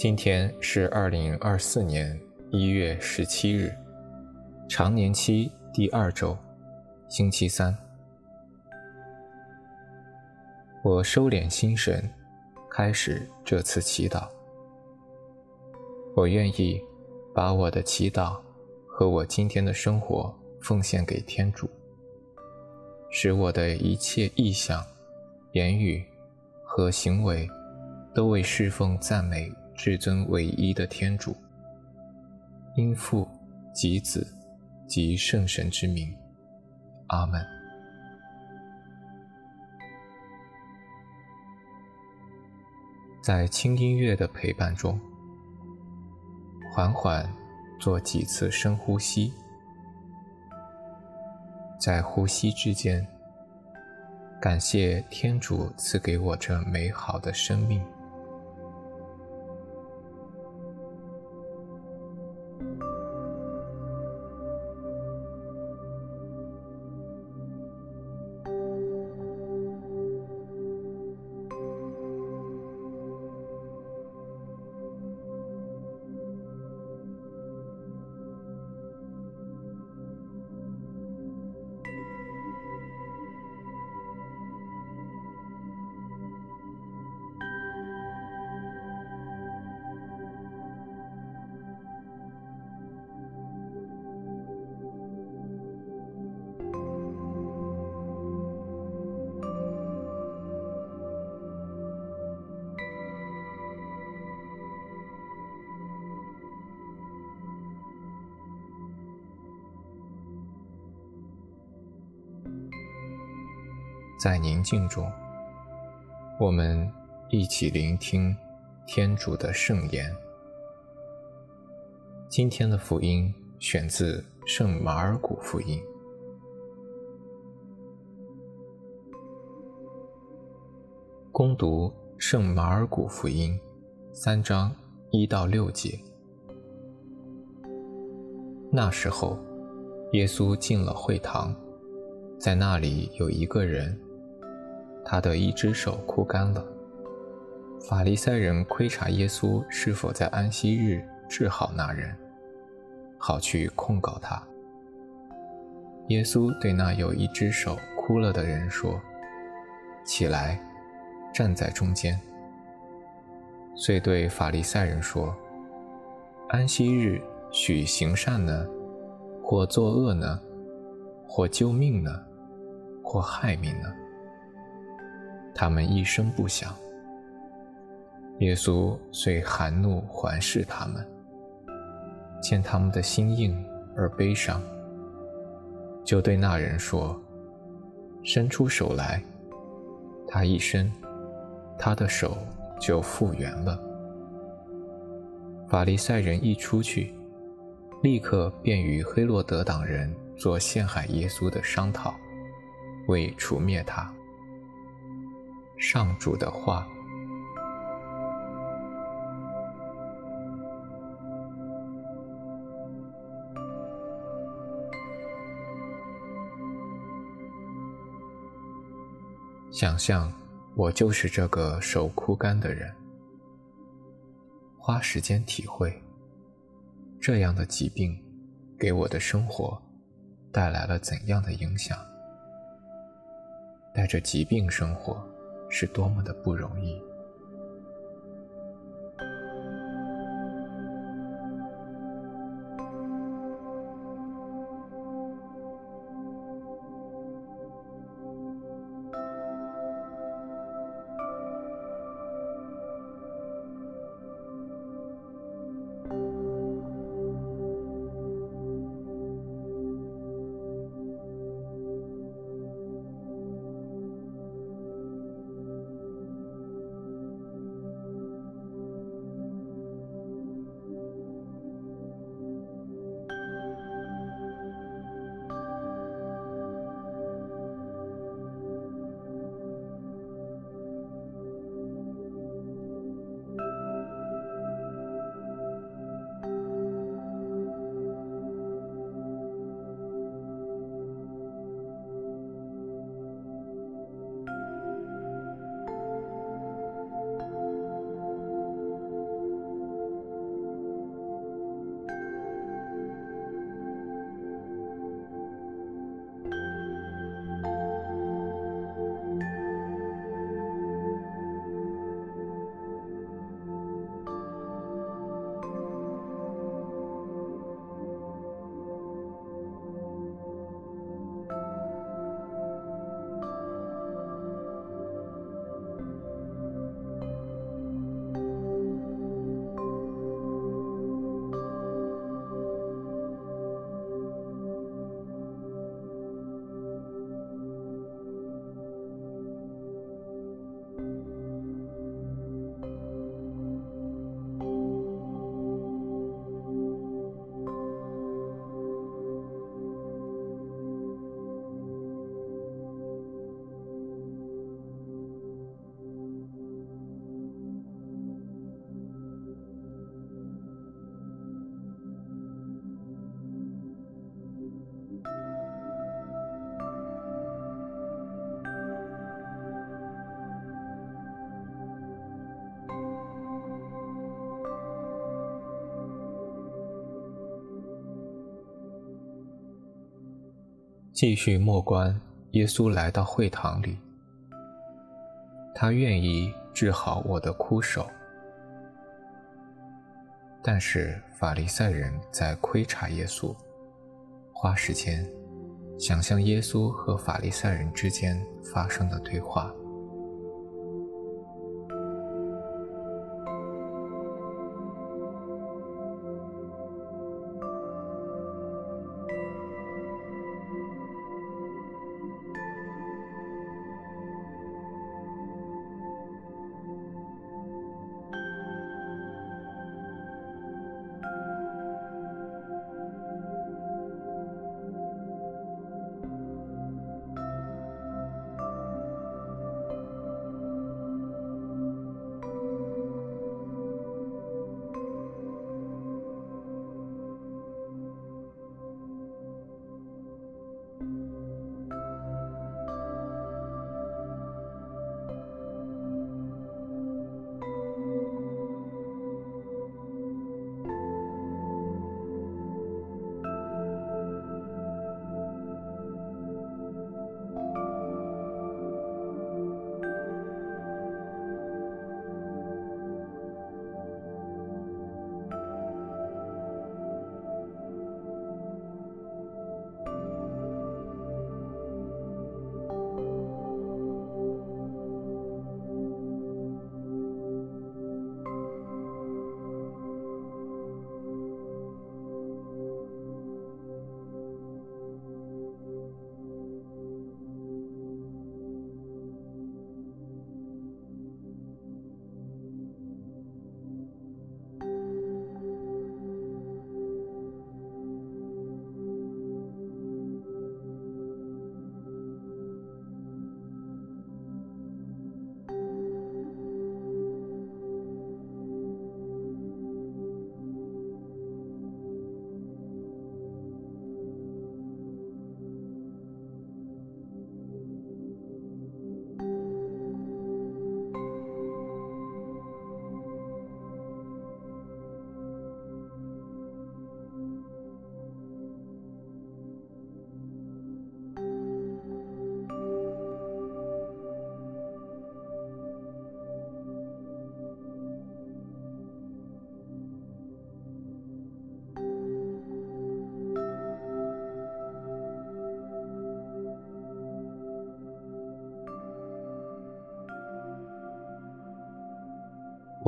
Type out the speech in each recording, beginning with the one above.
今天是二零二四年一月十七日，常年期第二周，星期三。我收敛心神，开始这次祈祷。我愿意把我的祈祷和我今天的生活奉献给天主，使我的一切意向、言语和行为都为侍奉赞美。至尊唯一的天主，因父及子及圣神之名，阿门。在轻音乐的陪伴中，缓缓做几次深呼吸，在呼吸之间，感谢天主赐给我这美好的生命。在宁静中，我们一起聆听天主的圣言。今天的福音选自圣马尔谷福音。恭读圣马尔谷福音三章一到六节。那时候，耶稣进了会堂，在那里有一个人。他的一只手枯干了。法利赛人窥察耶稣是否在安息日治好那人，好去控告他。耶稣对那有一只手枯了的人说：“起来，站在中间。”遂对法利赛人说：“安息日许行善呢，或作恶呢？或救命呢？或害命呢？”他们一声不响。耶稣遂含怒环视他们，见他们的心硬而悲伤，就对那人说：“伸出手来。”他一伸，他的手就复原了。法利赛人一出去，立刻便与黑落德党人做陷害耶稣的商讨，为除灭他。上主的话。想象我就是这个手枯干的人，花时间体会这样的疾病给我的生活带来了怎样的影响。带着疾病生活。是多么的不容易。继续默观耶稣来到会堂里，他愿意治好我的枯手。但是法利赛人在窥察耶稣，花时间想象耶稣和法利赛人之间发生的对话。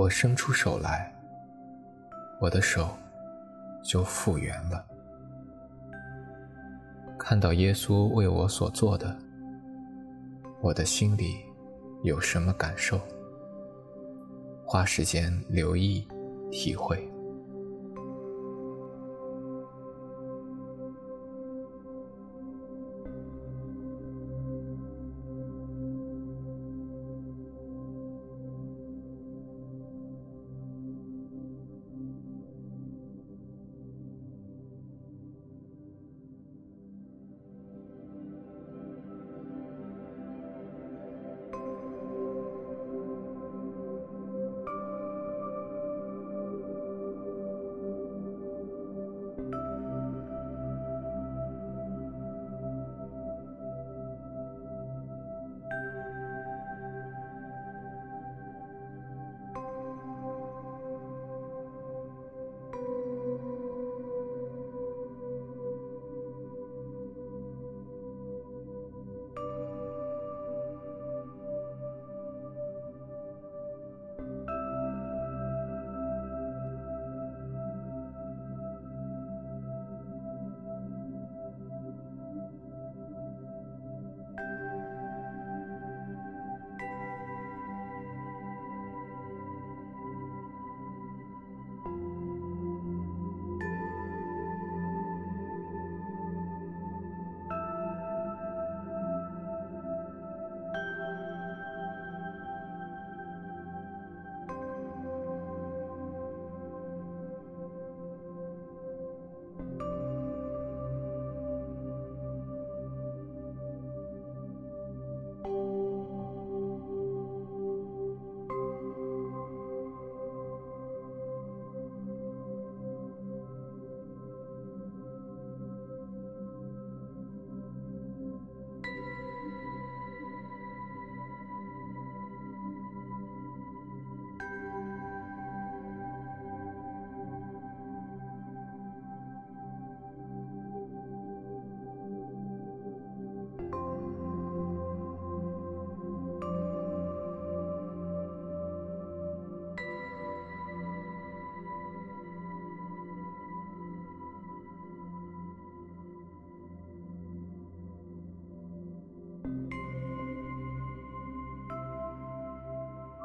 我伸出手来，我的手就复原了。看到耶稣为我所做的，我的心里有什么感受？花时间留意体会。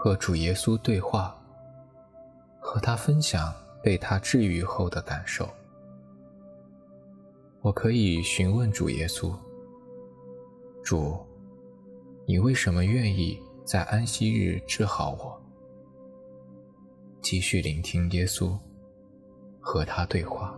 和主耶稣对话，和他分享被他治愈后的感受。我可以询问主耶稣：“主，你为什么愿意在安息日治好我？”继续聆听耶稣，和他对话。